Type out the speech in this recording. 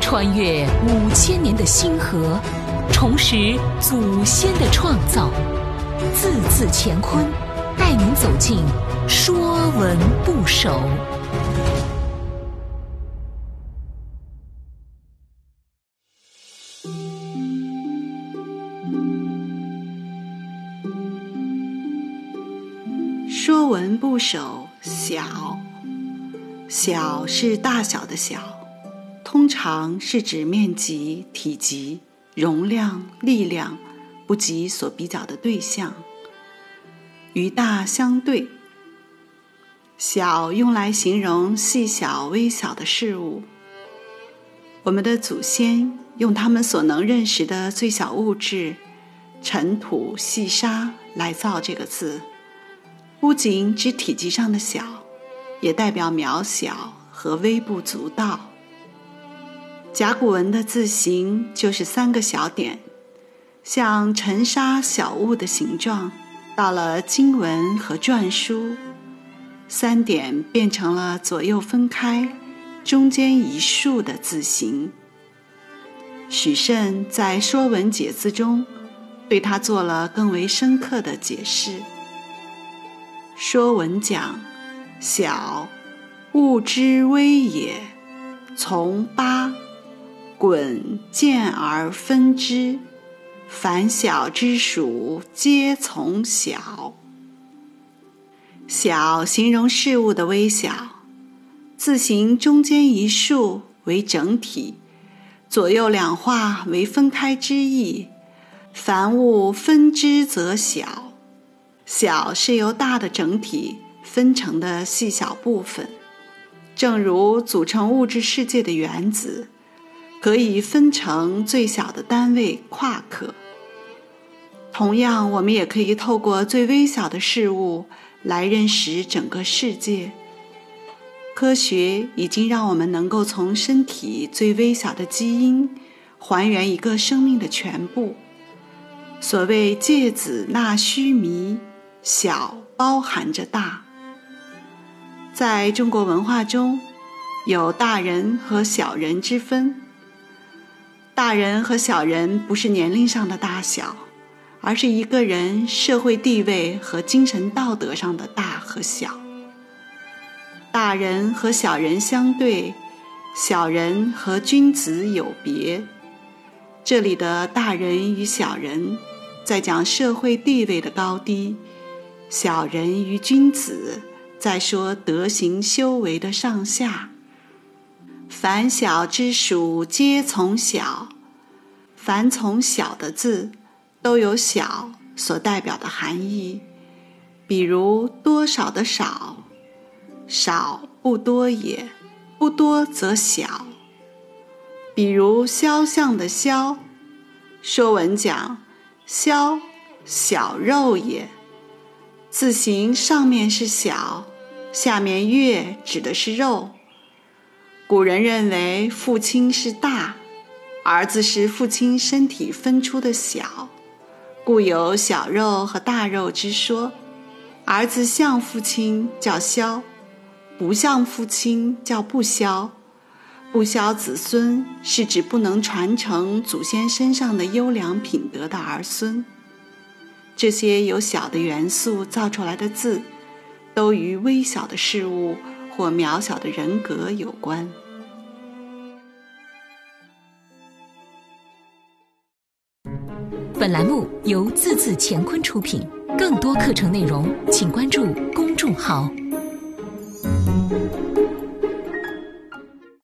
穿越五千年的星河，重拾祖先的创造，字字乾坤，带您走进《说文不首》。《说文不首》小，小是大小的小。通常是指面积、体积、容量、力量不及所比较的对象，与大相对。小用来形容细小微小的事物。我们的祖先用他们所能认识的最小物质——尘土、细沙来造这个字，不仅指体积上的小，也代表渺小和微不足道。甲骨文的字形就是三个小点，像尘沙小物的形状。到了经文和篆书，三点变成了左右分开、中间一竖的字形。许慎在《说文解字》中对它做了更为深刻的解释。《说文》讲：“小，物之微也，从八。”滚见而分之，凡小之属，皆从小。小形容事物的微小，字形中间一竖为整体，左右两画为分开之意。凡物分之则小，小是由大的整体分成的细小部分，正如组成物质世界的原子。可以分成最小的单位夸克。同样，我们也可以透过最微小的事物来认识整个世界。科学已经让我们能够从身体最微小的基因还原一个生命的全部。所谓“芥子纳须弥”，小包含着大。在中国文化中，有大人和小人之分。大人和小人不是年龄上的大小，而是一个人社会地位和精神道德上的大和小。大人和小人相对，小人和君子有别。这里的大人与小人，在讲社会地位的高低；小人与君子，在说德行修为的上下。凡小之属，皆从小。凡从小的字，都有小所代表的含义。比如多少的少，少不多也，不多则小。比如肖像的肖，说文讲肖，小肉也。字形上面是小，下面月指的是肉。古人认为父亲是大，儿子是父亲身体分出的小，故有小肉和大肉之说。儿子像父亲叫肖，不像父亲叫不肖。不肖子孙是指不能传承祖先身上的优良品德的儿孙。这些由小的元素造出来的字，都与微小的事物。或渺小的人格有关。本栏目由字字乾坤出品，更多课程内容，请关注公众号。